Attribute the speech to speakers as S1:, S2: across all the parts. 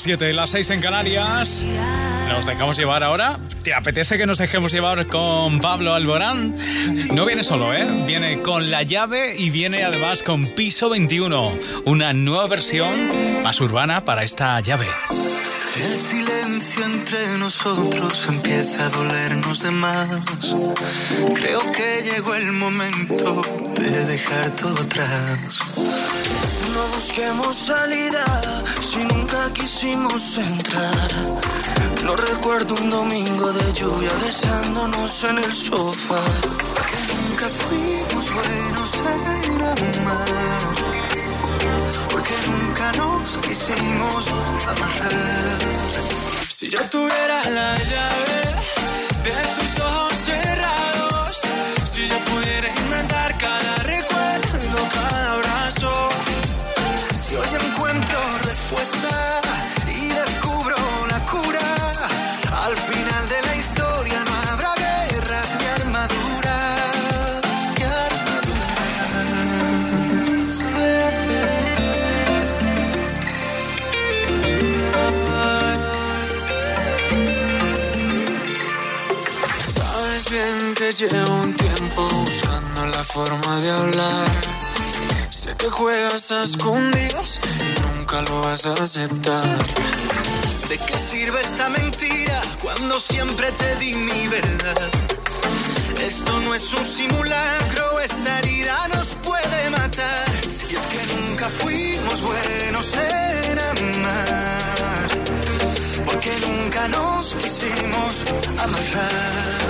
S1: Las 7, las 6 en Canarias. Nos dejamos llevar ahora. ¿Te apetece que nos dejemos llevar con Pablo Alborán? No viene solo, ¿eh? Viene con la llave y viene además con Piso 21, una nueva versión más urbana para esta llave.
S2: El silencio entre nosotros empieza a dolernos de más. Creo que llegó el momento de dejar todo atrás. No busquemos salida si nunca quisimos entrar. No recuerdo un domingo de lluvia besándonos en el sofá. Que nunca fuimos buenos en amar. Porque nunca nos quisimos amarrar. Si yo tuviera la llave y descubro la cura, al final de la historia no habrá guerras ni armaduras, ni armaduras. Sabes bien que llevo un tiempo buscando la forma de hablar. Que juegas a escondidas y nunca lo vas a aceptar. ¿De qué sirve esta mentira cuando siempre te di mi verdad? Esto no es un simulacro, esta herida nos puede matar. Y es que nunca fuimos buenos en amar, porque nunca nos quisimos amarrar.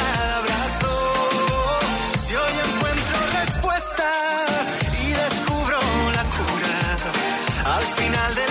S2: cada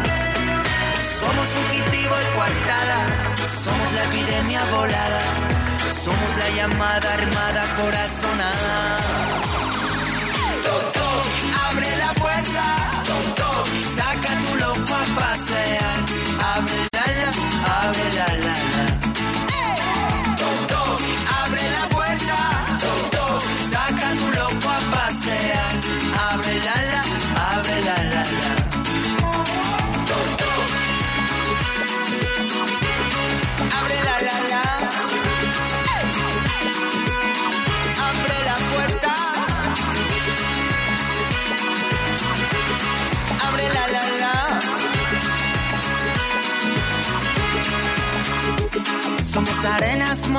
S3: Somos fugitivo y coartada, somos la epidemia volada, somos la llamada armada corazonada. Toc, abre la puerta, toc, saca tu loco a pasear, abre la la, abre la la la.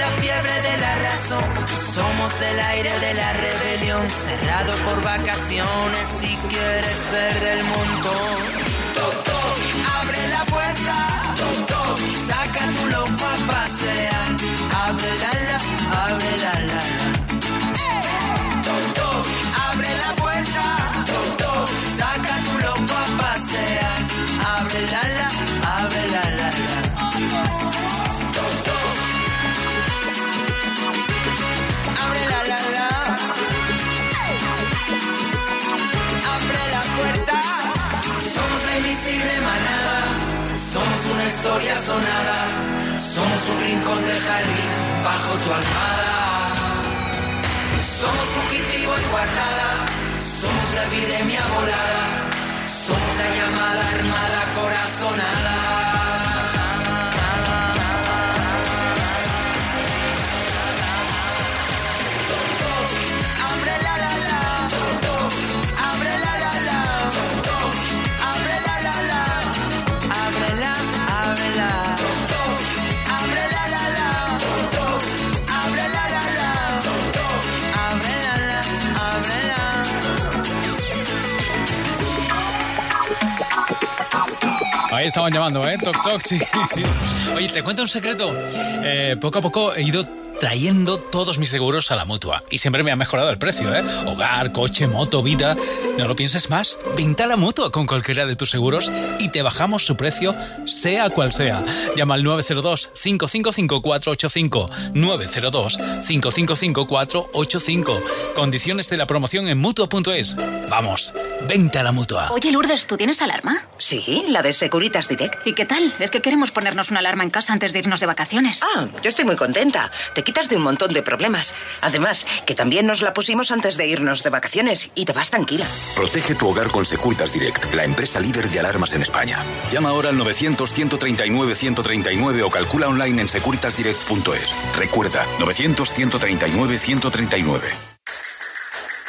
S3: La fiebre de la razón, somos el aire de la rebelión, cerrado por vacaciones si quieres ser del montón. abre la puerta, saca tu loco a pasear, abre la la, abre la la. Historia sonada. Somos un rincón del jardín bajo tu almada. Somos fugitivo y guardada. Somos la epidemia volada. Somos la llamada armada corazonada.
S1: Ahí estaban llamando, ¿eh? Toc, toc, sí. Oye, te cuento un secreto. Eh, poco a poco he ido trayendo todos mis seguros a la mutua y siempre me ha mejorado el precio, ¿eh? Hogar, coche, moto, vida. No lo pienses más. Vente a la mutua con cualquiera de tus seguros y te bajamos su precio, sea cual sea. Llama al 902-555-485. 902-555-485. Condiciones de la promoción en mutua.es. Vamos, vente a la mutua.
S4: Oye, Lourdes, ¿tú tienes alarma?
S5: Sí, la de Securitas Direct.
S4: ¿Y qué tal? Es que queremos ponernos una alarma en casa antes de irnos de vacaciones.
S5: Ah, yo estoy muy contenta. Te quitas de un montón de problemas. Además, que también nos la pusimos antes de irnos de vacaciones y te vas tranquila.
S6: Protege tu hogar con Securitas Direct, la empresa líder de alarmas en España. Llama ahora al 900-139-139 o calcula online en securitasdirect.es. Recuerda, 900-139-139.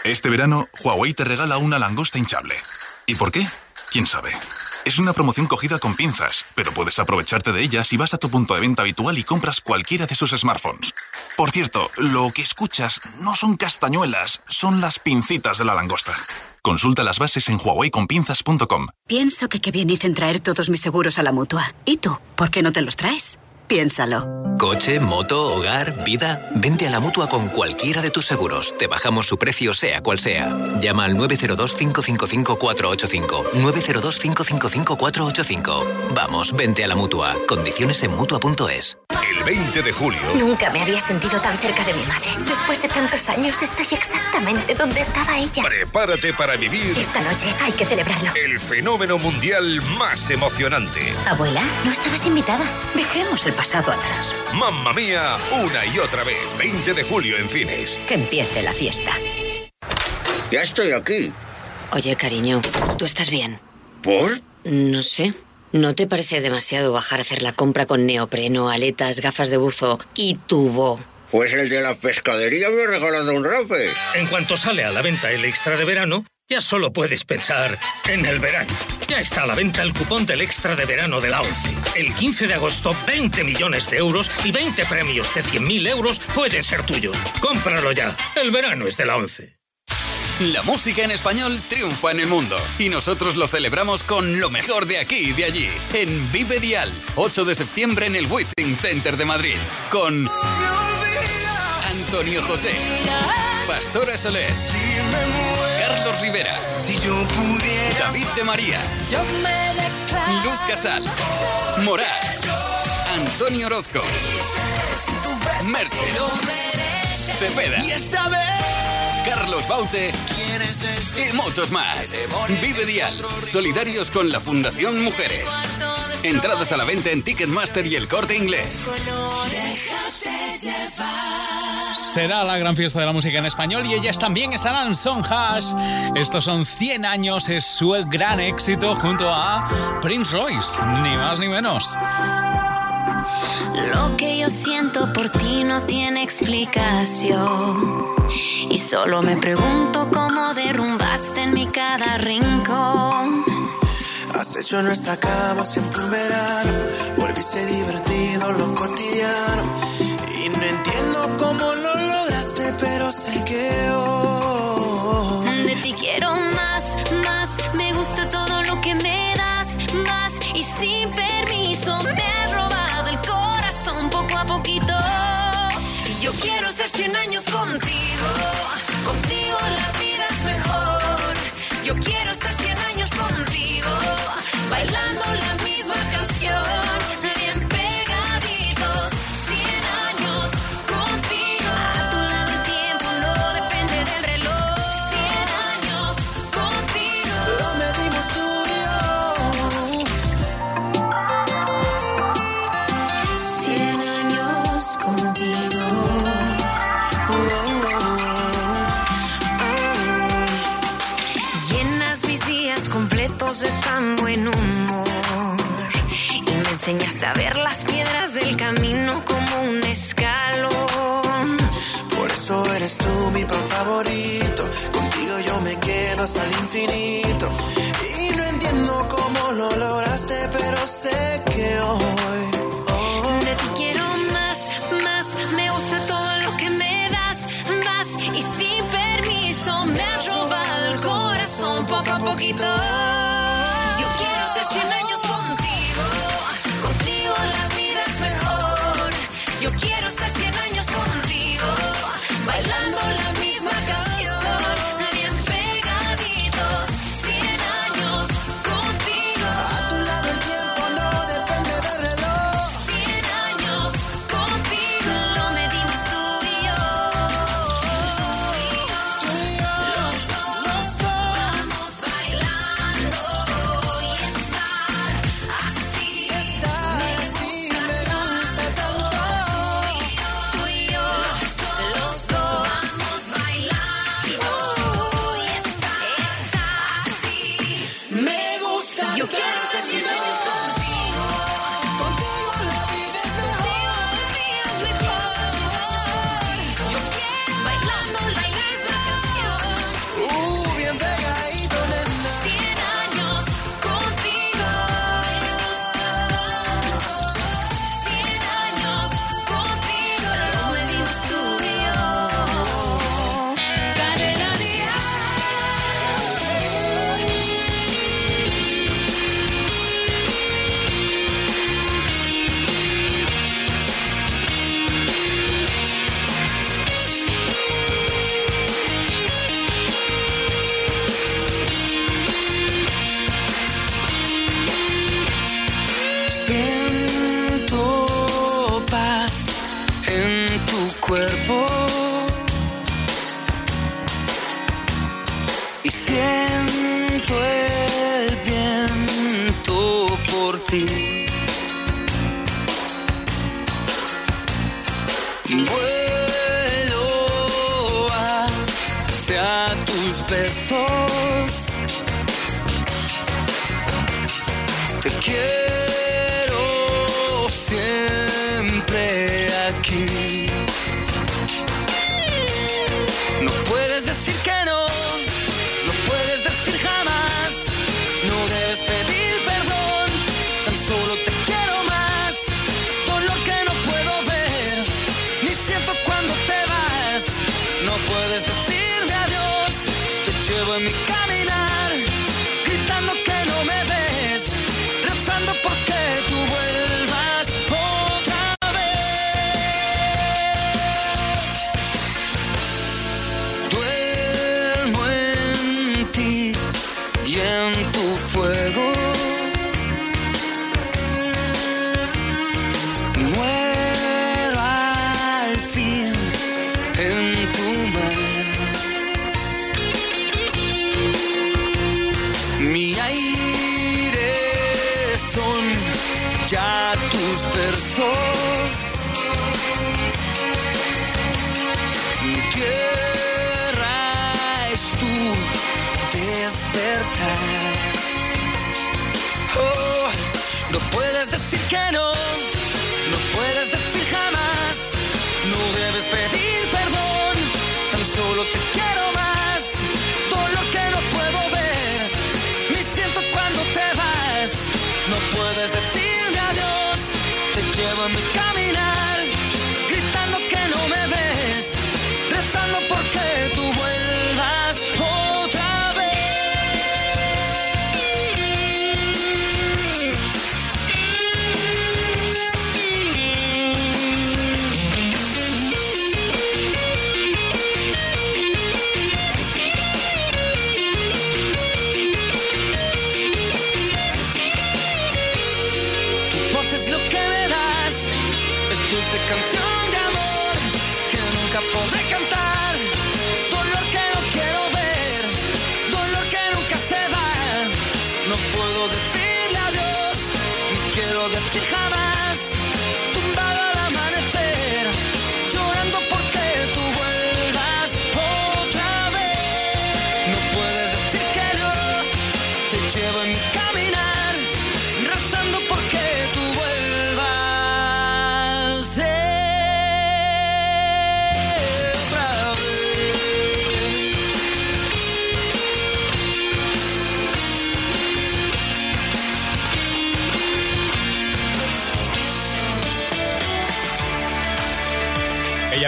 S7: Este verano, Huawei te regala una langosta hinchable. ¿Y por qué? ¿Quién sabe? Es una promoción cogida con pinzas, pero puedes aprovecharte de ella si vas a tu punto de venta habitual y compras cualquiera de sus smartphones. Por cierto, lo que escuchas no son castañuelas, son las pincitas de la langosta. Consulta las bases en huaweiconpinzas.com.
S8: Pienso que qué bien hice en traer todos mis seguros a la mutua. ¿Y tú? ¿Por qué no te los traes? Piénsalo.
S9: Coche, moto, hogar, vida. Vente a la mutua con cualquiera de tus seguros. Te bajamos su precio, sea cual sea. Llama al 902-555-485. 902-555-485. Vamos, vente a la mutua. Condiciones en mutua.es.
S10: El 20 de julio.
S11: Nunca me había sentido tan cerca de mi madre. Después de tantos años, estoy exactamente donde estaba ella.
S10: Prepárate para vivir
S11: Esta noche hay que celebrarlo.
S10: el fenómeno mundial más emocionante.
S11: Abuela, no estabas invitada.
S5: Dejemos el pasado atrás.
S10: Mamma mía, una y otra vez. 20 de julio en cines.
S11: Que empiece la fiesta.
S12: Ya estoy aquí.
S13: Oye, cariño, ¿tú estás bien?
S12: ¿Por?
S13: No sé. ¿No te parece demasiado bajar a hacer la compra con neopreno, aletas, gafas de buzo y tubo?
S12: Pues el de la pescadería me ha regalado un rape.
S14: En cuanto sale a la venta el extra de verano, ya solo puedes pensar en el verano. Ya está a la venta el cupón del extra de verano de la ONCE. El 15 de agosto, 20 millones de euros y 20 premios de 100.000 euros pueden ser tuyos. Cómpralo ya. El verano es de la ONCE.
S15: La música en español triunfa en el mundo y nosotros lo celebramos con lo mejor de aquí y de allí. En Vive Dial, 8 de septiembre en el Withing Center de Madrid, con Antonio José, Pastora Soler, Carlos Rivera. Si yo pudiera. David de María. Yo me. Luz Casal. Morat. Antonio Orozco. Si Merche. Si Cepeda. Y esta vez. Carlos Baute. Y muchos más. Vive Dial. Solidarios con la Fundación Mujeres. Entradas a la venta en Ticketmaster y el corte inglés. Déjate llevar.
S1: Será la gran fiesta de la música en español y ellas también estarán, son Estos son 100 años, es su gran éxito junto a Prince Royce, ni más ni menos.
S16: Lo que yo siento por ti no tiene explicación. Y solo me pregunto cómo derrumbaste en mi cada rincón.
S2: Has hecho nuestra cama siempre un verano. Volviste divertido lo cotidiano cómo lo lograste, pero sé que.
S16: De ti quiero más, más. Me gusta todo lo que me das, más. Y sin permiso me has robado el corazón poco a poquito. Y yo quiero ser 100 años contigo, contigo la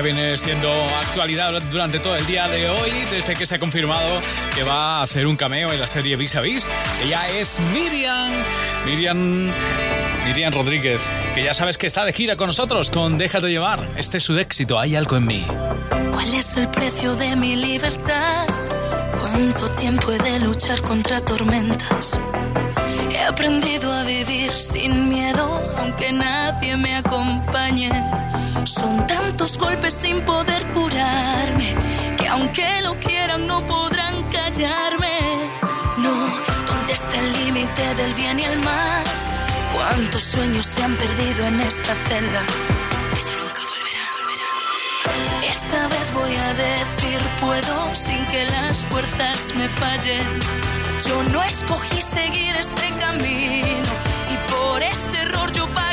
S1: viene siendo actualidad durante todo el día de hoy, desde que se ha confirmado que va a hacer un cameo en la serie Vis a Vis. Ella es Miriam, Miriam, Miriam Rodríguez, que ya sabes que está de gira con nosotros, con Déjate llevar. Este es su éxito, hay algo en mí.
S17: ¿Cuál es el precio de mi libertad? ¿Cuánto tiempo he de luchar contra tormentas? He aprendido a vivir sin miedo, aunque nadie me acompañe. Son tantos golpes sin poder curarme, que aunque lo quieran no podrán callarme. No, ¿dónde está el límite del bien y el mal? ¿Cuántos sueños se han perdido en esta celda? Que nunca volverán. Esta vez voy a decir puedo sin que las fuerzas me fallen. Yo no escogí seguir este camino y por este error yo pagaré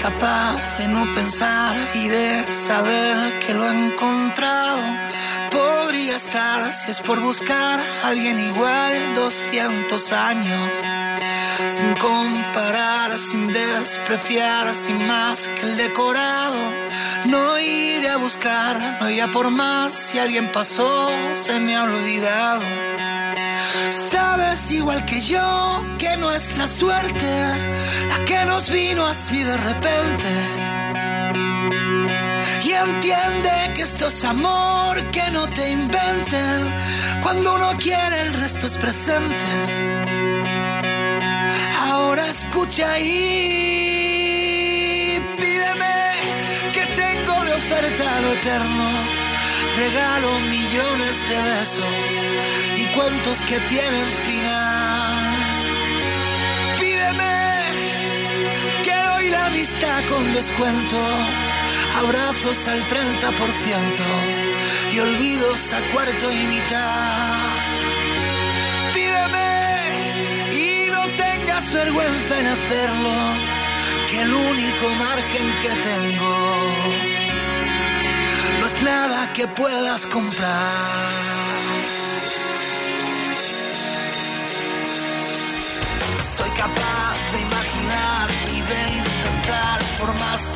S2: Capaz de no pensar y de saber que lo he encontrado. Podría estar, si es por buscar a alguien igual, 200 años. Sin comparar, sin despreciar, sin más que el decorado. No iré a buscar, no iré a por más. Si alguien pasó, se me ha olvidado. Sabes igual que yo que no es la suerte que nos vino así de repente. Y entiende que esto es amor, que no te inventen. Cuando uno quiere, el resto es presente. Ahora escucha y pídeme que tengo de oferta lo eterno. Regalo millones de besos y cuentos que tienen final. Vista con descuento, abrazos al 30% y olvidos a cuarto y mitad. Pídeme y no tengas vergüenza en hacerlo, que el único margen que tengo no es nada que puedas comprar.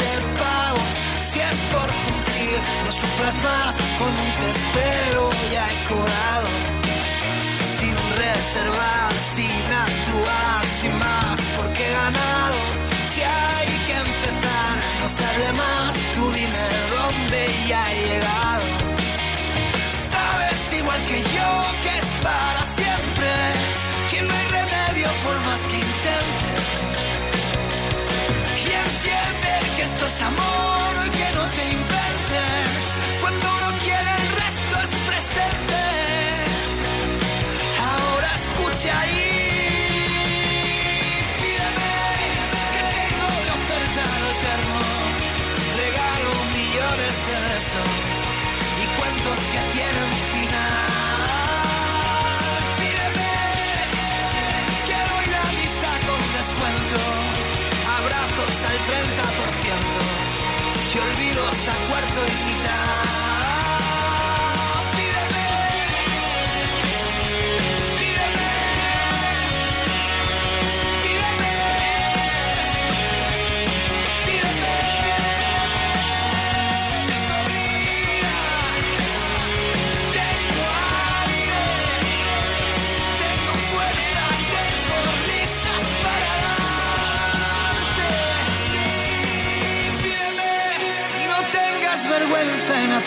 S2: De pago. Si es por cumplir, no sufras más, con un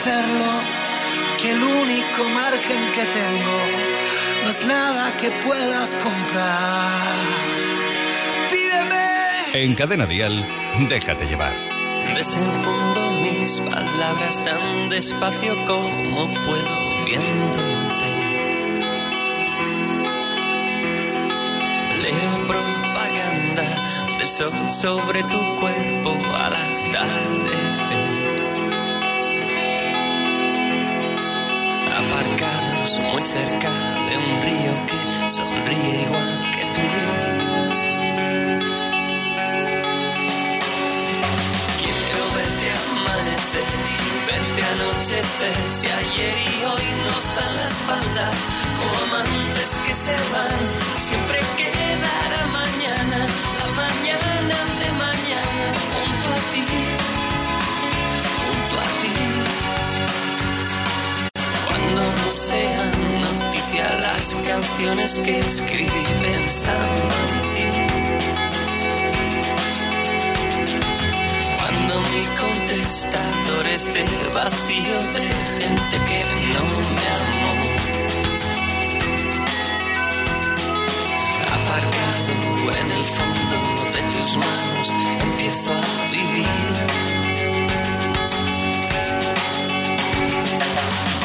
S2: hacerlo, que el único margen que tengo no es nada que puedas comprar. Pídeme.
S18: En Cadena Dial, déjate llevar.
S19: Desenfundo mis palabras tan despacio como puedo viéndote. Leo propaganda del sol sobre tu cuerpo al atardecer. Aparcados cerca de un río que sonríe igual que tú. Quiero verte amanecer verte anochecer. Si ayer y hoy nos dan la espalda, como amantes que se van, siempre canciones que escribí pensando en ti. Cuando mi contestador esté vacío de gente que no me amó. Aparcado en el fondo de tus manos, empiezo a vivir.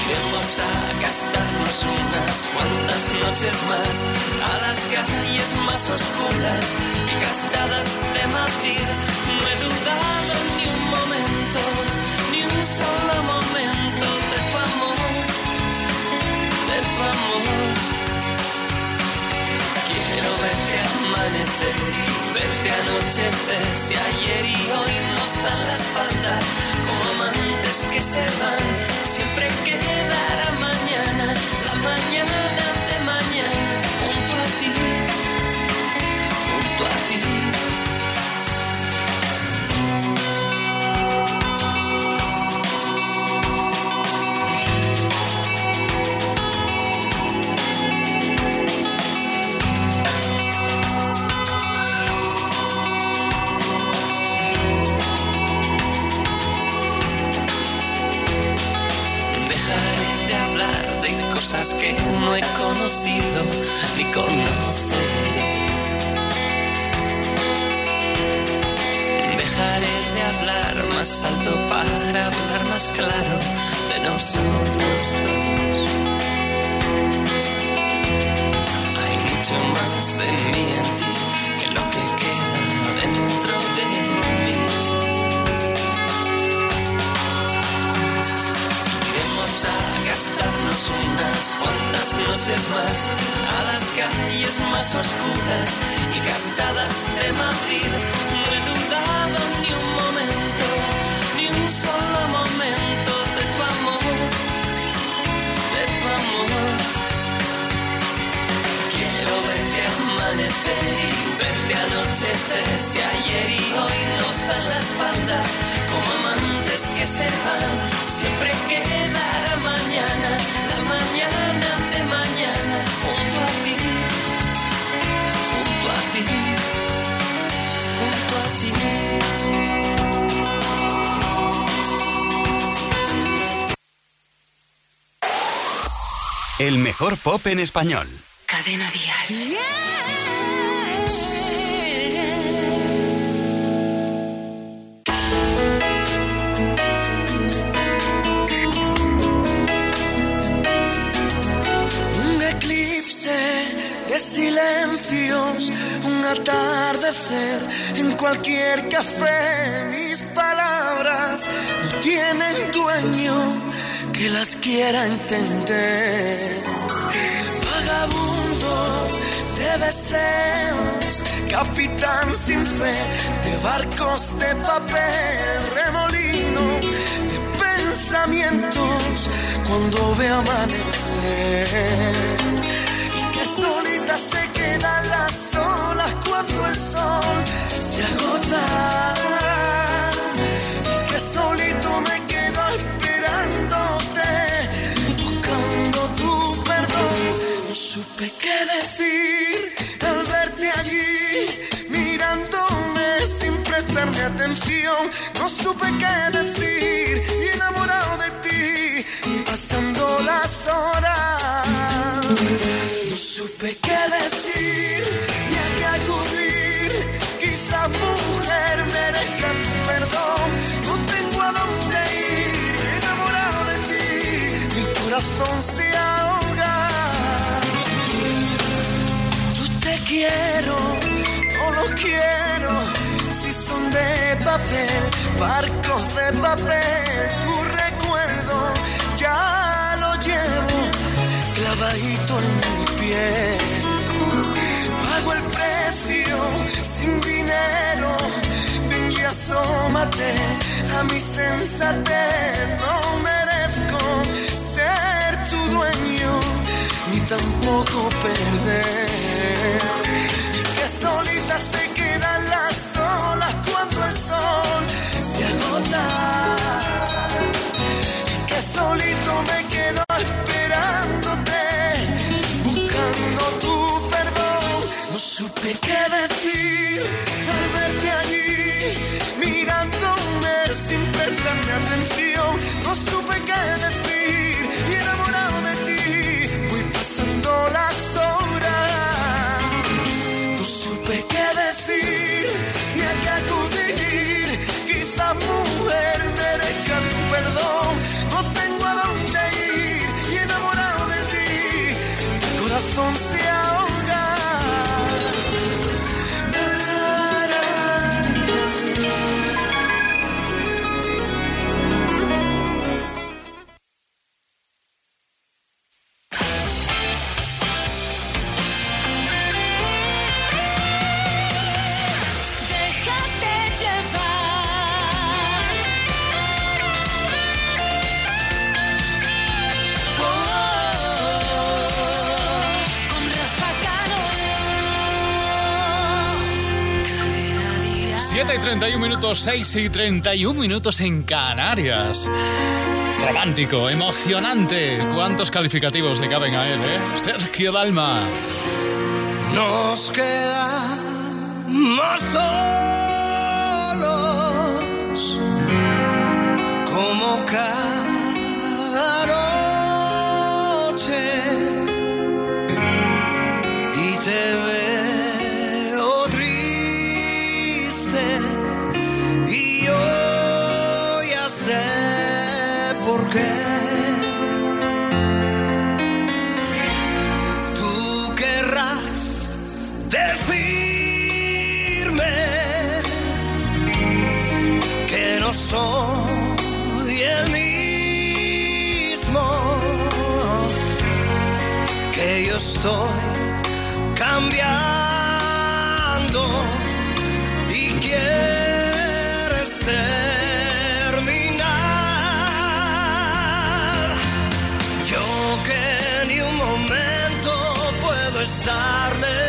S19: Vamos a gastarnos unas cuantas noches más a las calles más oscuras y gastadas de Madrid. No he dudado ni un momento, ni un solo momento de tu amor, de tu amor. Quiero verte amanecer verte anochecer si ayer y hoy nos dan la espalda como amantes que se van siempre quedará mañana la mañana de mañana conoceré. Dejaré de hablar más alto para hablar más claro de nosotros oscuras y gastadas de Madrid. No he dudado ni un momento, ni un solo momento de tu amor, de tu amor. Quiero verte amanecer y verte anochecer si ayer y hoy nos dan la espalda como amantes que se van siempre
S15: El mejor pop en español.
S4: Cadena Dial.
S2: Un eclipse de silencios, un atardecer en cualquier café. Mis palabras no tienen dueño que las quiera entender. Vagabundo de deseos, capitán sin fe de barcos de papel, remolino de pensamientos cuando ve amanecer. Y que solita se quedan las olas cuando el sol se agota. Decir al verte allí, mirándome sin prestarme atención. No supe qué decir y enamorado de ti, pasando las horas. No supe qué decir ni a qué acudir. Quizá mujer merezca tu perdón. No tengo a dónde ir, enamorado de ti. Mi corazón se ahoga. No lo quiero. Si son de papel, barcos de papel, tu recuerdo ya lo llevo clavadito en mi piel. Pago el precio sin dinero. Ven y asómate a mi sensatez. No merezco ser tu dueño, tampoco perder. Que solita se quedan las olas cuando el sol se agota.
S1: minutos, 6 y 31 minutos en Canarias. Romántico, emocionante. ¿Cuántos calificativos le caben a él, eh? Sergio Dalma.
S20: Nos quedamos solos como cada soy el mismo que yo estoy cambiando y quieres terminar. Yo que ni un momento puedo estar lejos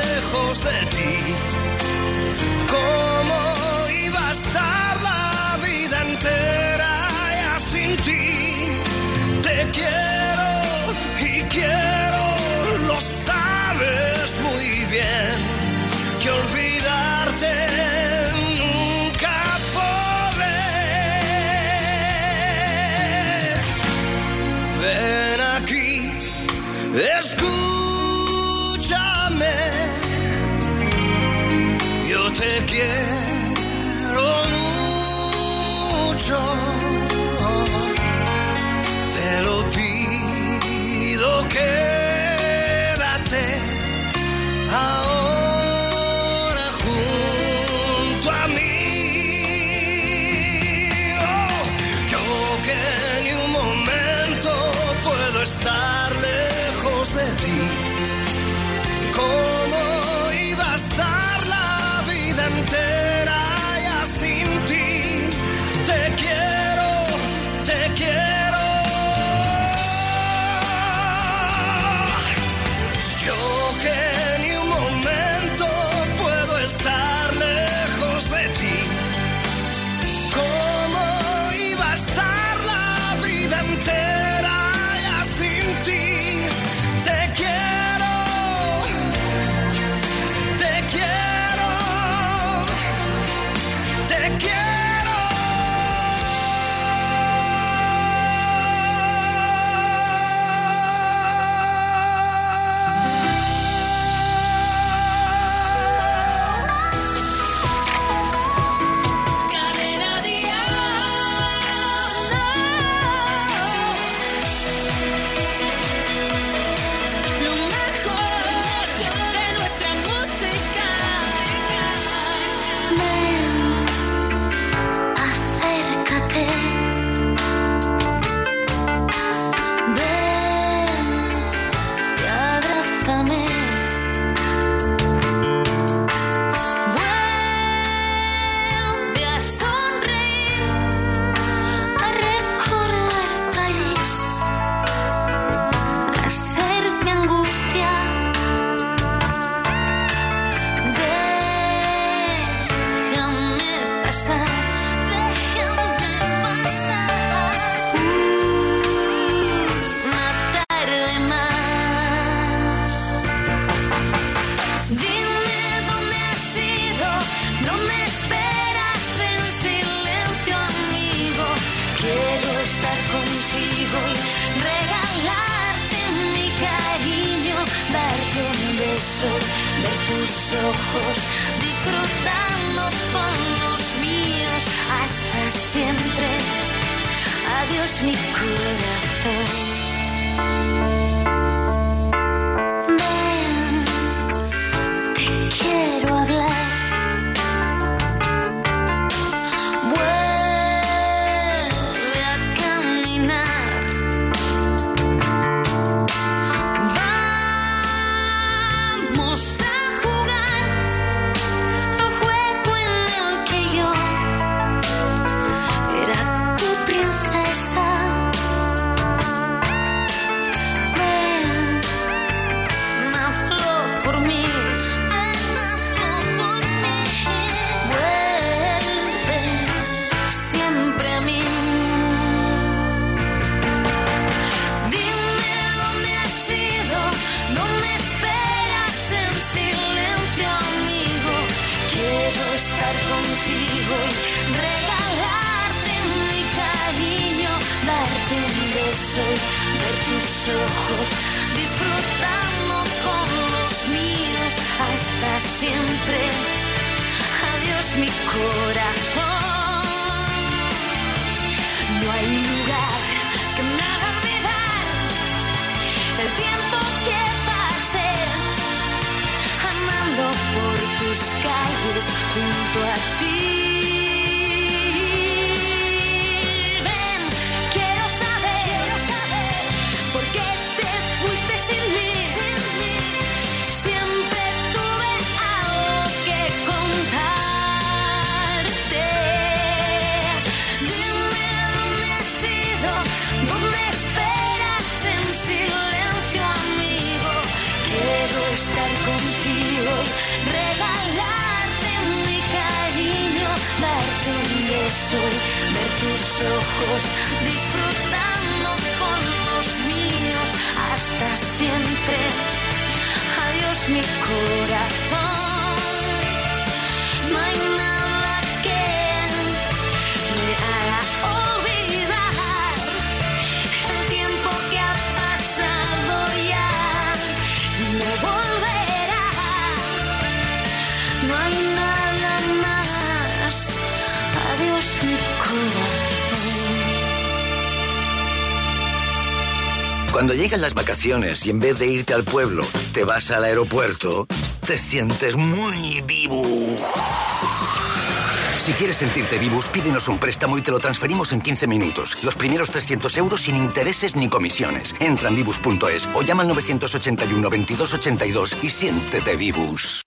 S11: siempre. Adiós mi corazón.
S21: Cuando llegan las vacaciones y en vez de irte al pueblo, te vas al aeropuerto, te sientes muy vivo. Si quieres sentirte vivus, pídenos un préstamo y te lo transferimos en 15 minutos. Los primeros 300 euros sin intereses ni comisiones. Entra en vivus.es o llama al 981 2282 y siéntete vivus.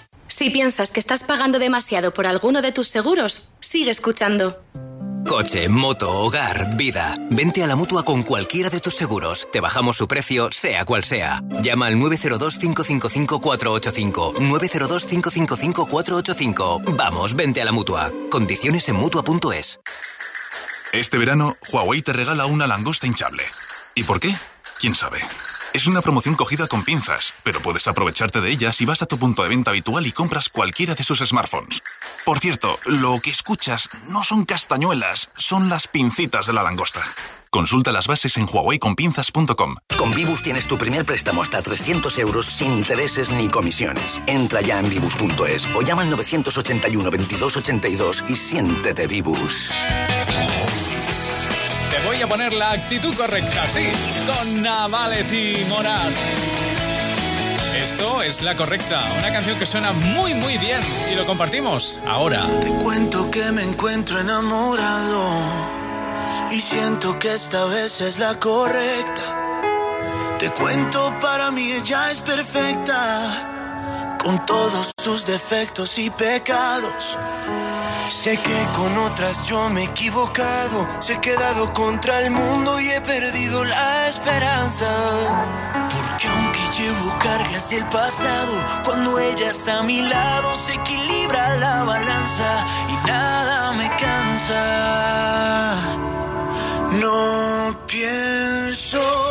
S22: Si piensas que estás pagando demasiado por alguno de tus seguros, sigue escuchando.
S9: Coche, moto, hogar, vida. Vente a la mutua con cualquiera de tus seguros. Te bajamos su precio, sea cual sea. Llama al 902-555-485. 902-555-485. Vamos, vente a la mutua. Condiciones en mutua.es.
S7: Este verano, Huawei te regala una langosta hinchable. ¿Y por qué? ¿Quién sabe? Es una promoción cogida con pinzas, pero puedes aprovecharte de ella si vas a tu punto de venta habitual y compras cualquiera de sus smartphones. Por cierto, lo que escuchas no son castañuelas, son las pincitas de la langosta. Consulta las bases en huaweiconpinzas.com.
S21: Con Vivus tienes tu primer préstamo hasta 300 euros sin intereses ni comisiones. Entra ya en vivus.es o llama al 981 2282 y siéntete Vivus.
S1: A poner la actitud correcta, sí, con Navales y Morat. Esto es la correcta, una canción que suena muy muy bien y lo compartimos ahora.
S2: Te cuento que me encuentro enamorado y siento que esta vez es la correcta. Te cuento, para mí ella es perfecta, con todos sus defectos y pecados. Sé que con otras yo me he equivocado, se he quedado contra el mundo y he perdido la esperanza. Porque aunque llevo cargas del pasado, cuando ella está a mi lado se equilibra la balanza y nada me cansa. No pienso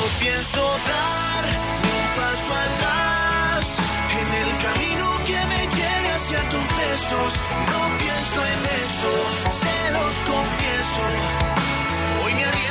S19: pienso dar un paso atrás en el camino que me lleve hacia tus besos. No pienso en eso, se los confieso. Hoy me haría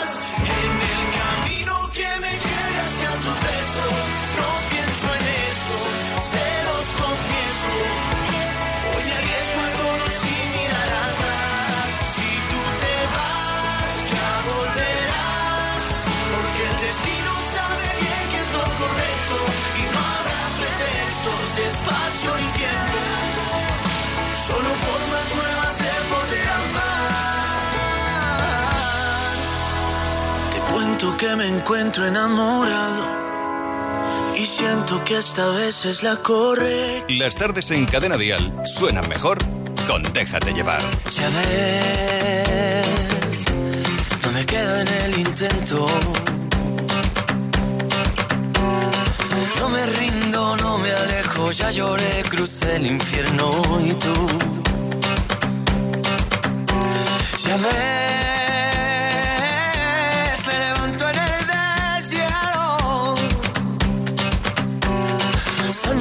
S19: cuento que me encuentro enamorado. Y siento que esta vez es la corre.
S10: Las tardes en cadena dial suenan mejor con Déjate llevar.
S19: Ya ves, no me quedo en el intento. No me rindo, no me alejo, ya lloré, crucé el infierno y tú. Ya ves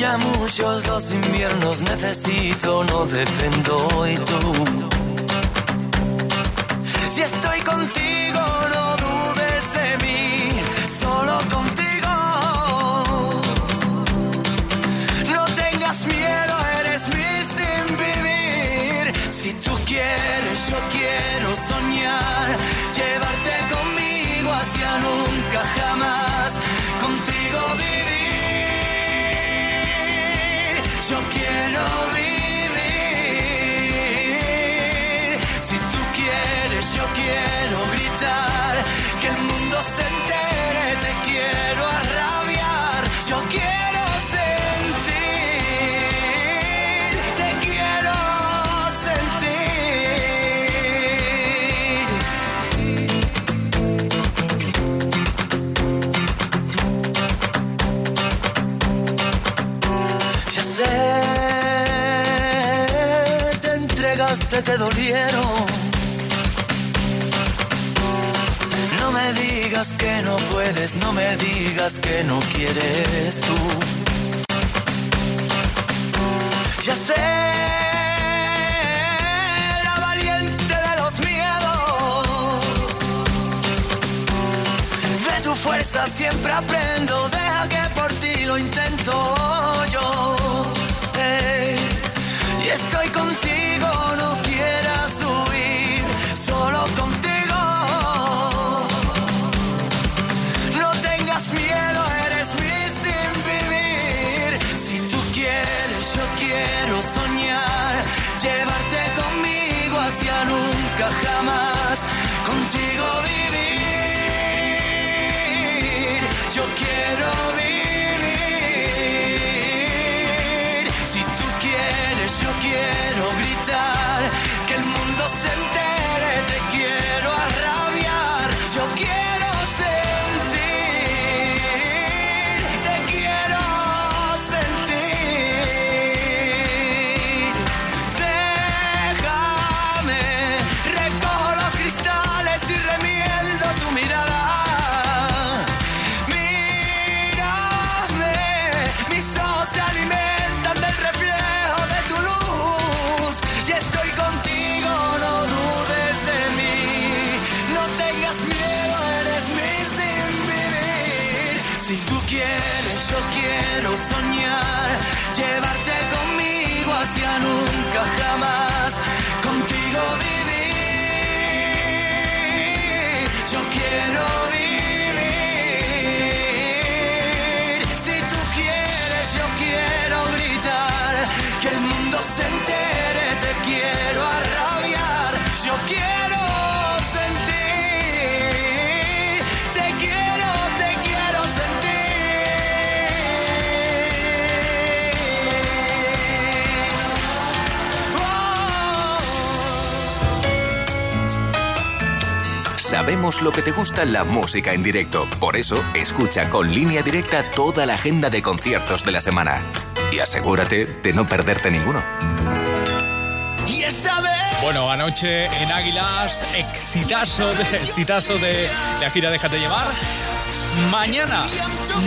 S19: ya muchos los inviernos necesito, no dependo y tú. Si estoy contigo, no dudes de mí, solo contigo. No tengas miedo, eres mi sin vivir. Si tú quieres. Oh. te dolieron. No me digas que no puedes, no me digas que no quieres tú. Ya sé, la valiente de los miedos. De tu fuerza siempre aprendo, deja que por ti lo intento yo. Hey, y estoy contigo.
S18: Sabemos lo que te gusta la música en directo. Por eso, escucha con línea directa toda la agenda de conciertos de la semana. Y asegúrate de no perderte ninguno.
S1: Y esta vez... Bueno, anoche en Águilas, excitazo de, excitazo de, de Akira Déjate Llevar. Mañana,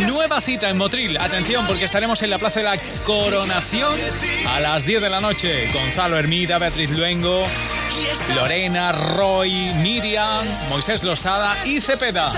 S1: nueva cita en Motril. Atención, porque estaremos en la Plaza de la Coronación a las 10 de la noche. Gonzalo Hermida, Beatriz Luengo, Lorena, Roy, Miriam, Moisés Lozada y Cepeda.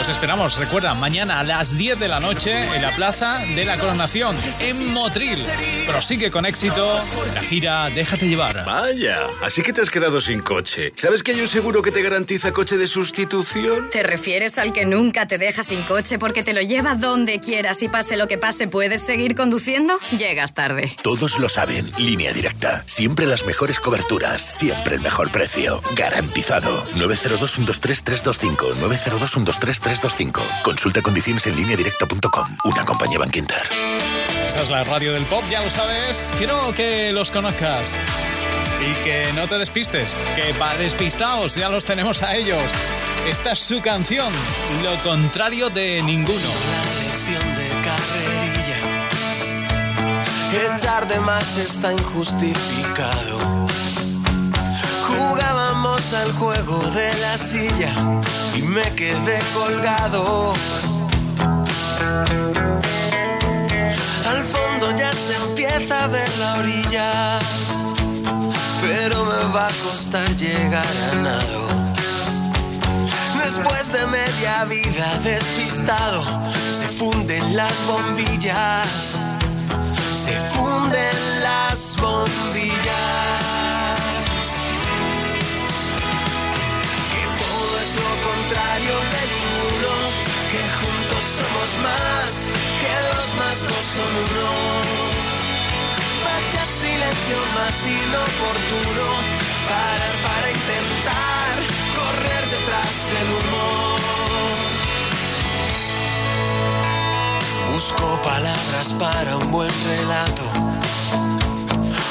S1: Os esperamos, recuerda, mañana a las 10 de la noche en la Plaza de la Coronación, en Motril. Prosigue con éxito la gira Déjate llevar.
S10: Vaya, así que te has quedado sin coche. ¿Sabes que hay un seguro que te garantiza coche de sustitución?
S23: ¿Te refieres al que nunca te deja sin coche porque te lo lleva donde quieras y pase lo que pase, puedes seguir conduciendo? Llegas tarde.
S24: Todos lo saben. Línea directa. Siempre las mejores coberturas. Siempre el mejor precio. Garantizado. 902-123-325. 902-123-325. Consulta condiciones en línea directa.com. Una compañía Banquinter.
S1: Esta es la radio del pop, ya lo sabes. Quiero que los conozcas. Y que no te despistes, que para despistados ya los tenemos a ellos. Esta es su canción, Lo contrario de ninguno.
S20: Echar de más está injustificado. Jugábamos al juego de la silla y me quedé colgado. Al fondo ya se empieza a ver la orilla, pero me va a costar llegar a nado. Después de media vida despistado, se funden las bombillas se funden las bombillas. Contrario de ninguno, que juntos somos más, que dos más dos son uno. Vaya silencio más inoportuno, parar para intentar correr detrás del humo. Busco palabras para un buen relato,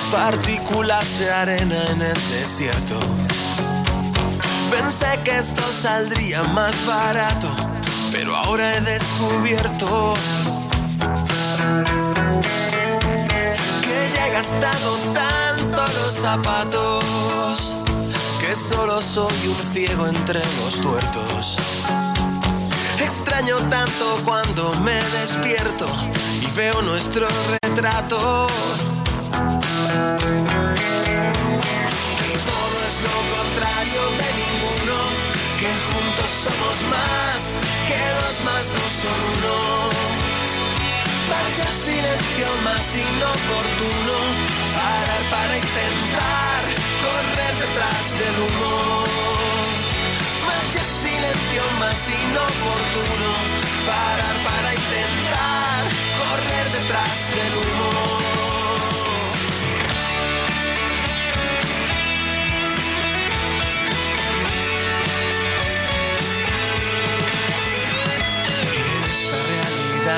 S20: partículas de arena en el desierto. Pensé que esto saldría más barato, pero ahora he descubierto que ya he gastado tanto los zapatos que solo soy un ciego entre los tuertos. Extraño tanto cuando me despierto y veo nuestro retrato. Que todo es lo contrario de que somos más, que dos más dos son uno. Vaya silencio más inoportuno, parar para intentar correr detrás del humo. Vaya silencio más inoportuno, parar para intentar correr detrás del humo.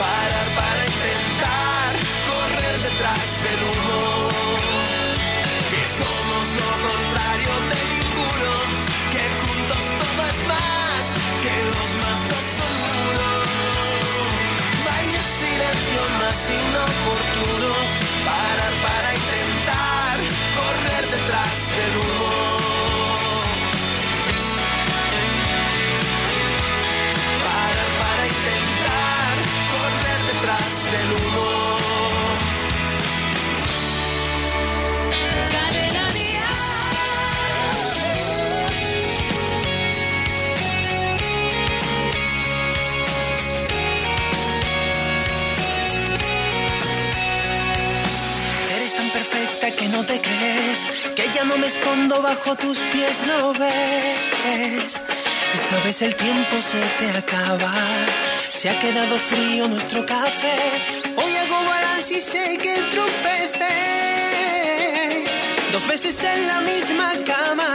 S20: parar para intentar correr detrás del humo. Que somos lo contrario de ninguno, que juntos todo es más, que dos más dos son uno. Vaya silencio más inoportuno, que no te crees, que ya no me escondo bajo tus pies, no ves.
S16: Esta vez el tiempo se te acaba, se ha quedado frío nuestro café. Hoy hago balance y sé que tropecé dos veces en la misma cama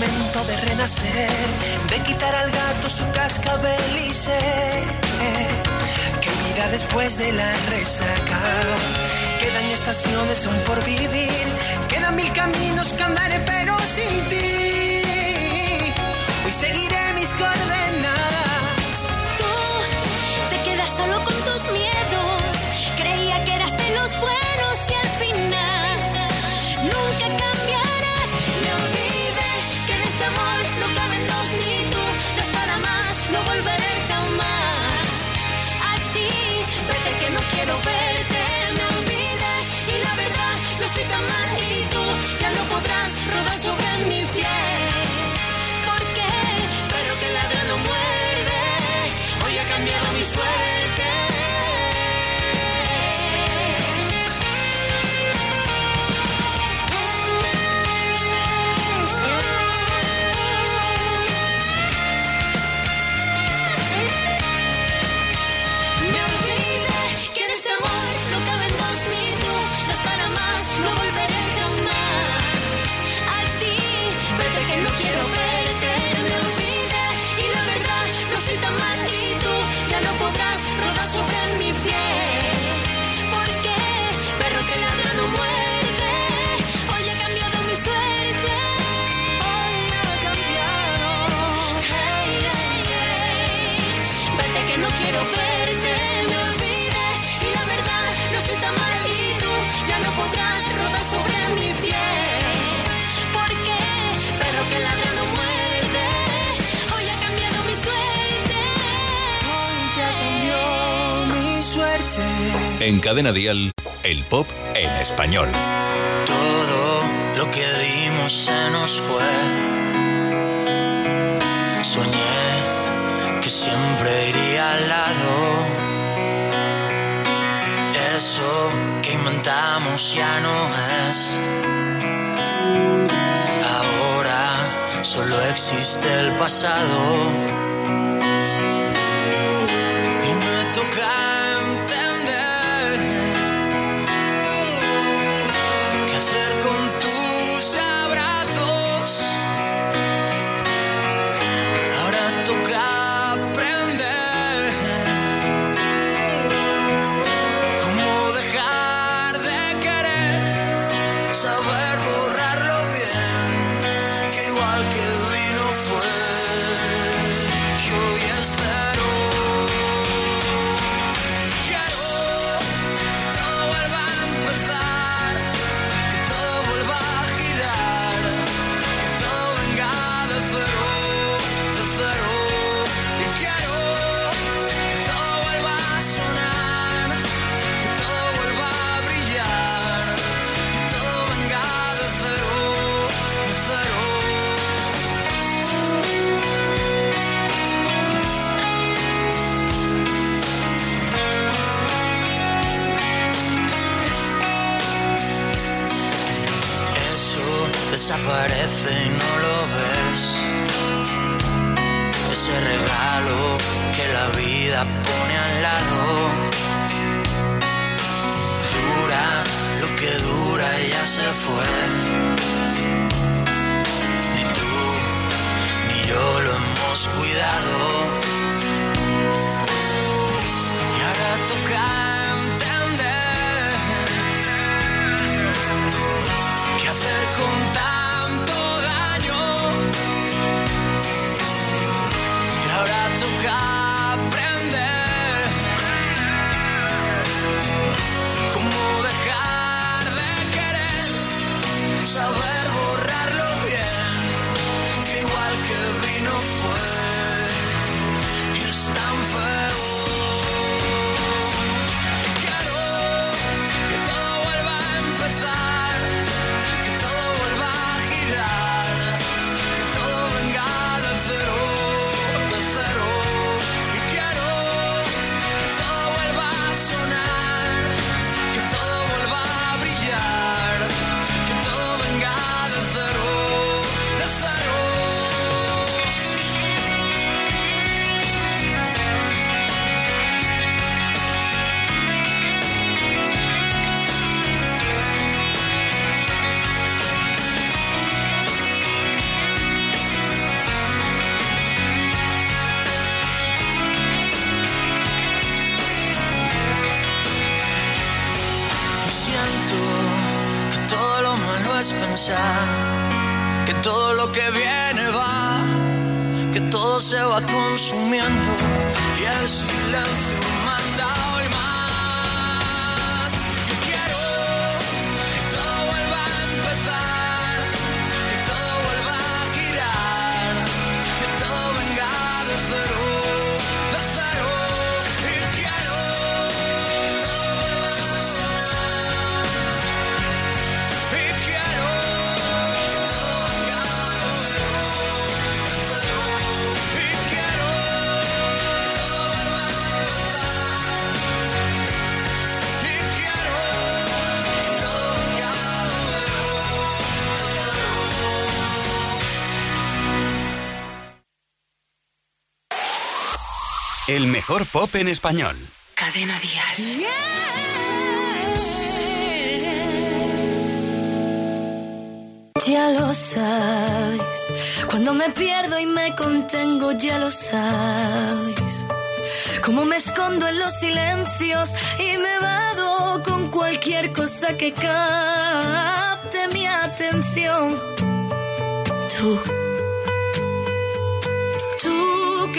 S16: momento de renacer, de quitar al gato su cascabel y que vida después de la resaca. Quedan estaciones aún por vivir, quedan mil caminos que andaré pero sin ti.
S25: En
S10: Cadena Dial, el pop en español.
S19: Todo lo que dimos se nos fue. Soñé que siempre iría al lado. Eso que inventamos ya no es. Ahora solo existe el pasado que todo lo que viene va, que todo se va consumiendo y el silencio
S15: mejor pop en español.
S4: Cadena Dial.
S17: Ya lo sabes, cuando me pierdo y me contengo, ya lo sabes. Como me escondo en los silencios y me vado con cualquier cosa que capte mi atención. Tú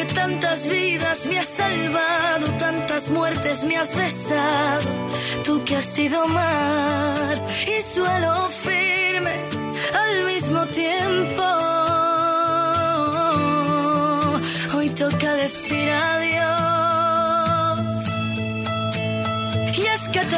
S17: tantas vidas me has salvado, tantas muertes me has besado, tú que has sido mar y suelo firme al mismo tiempo. Hoy toca decir adiós. Y es que te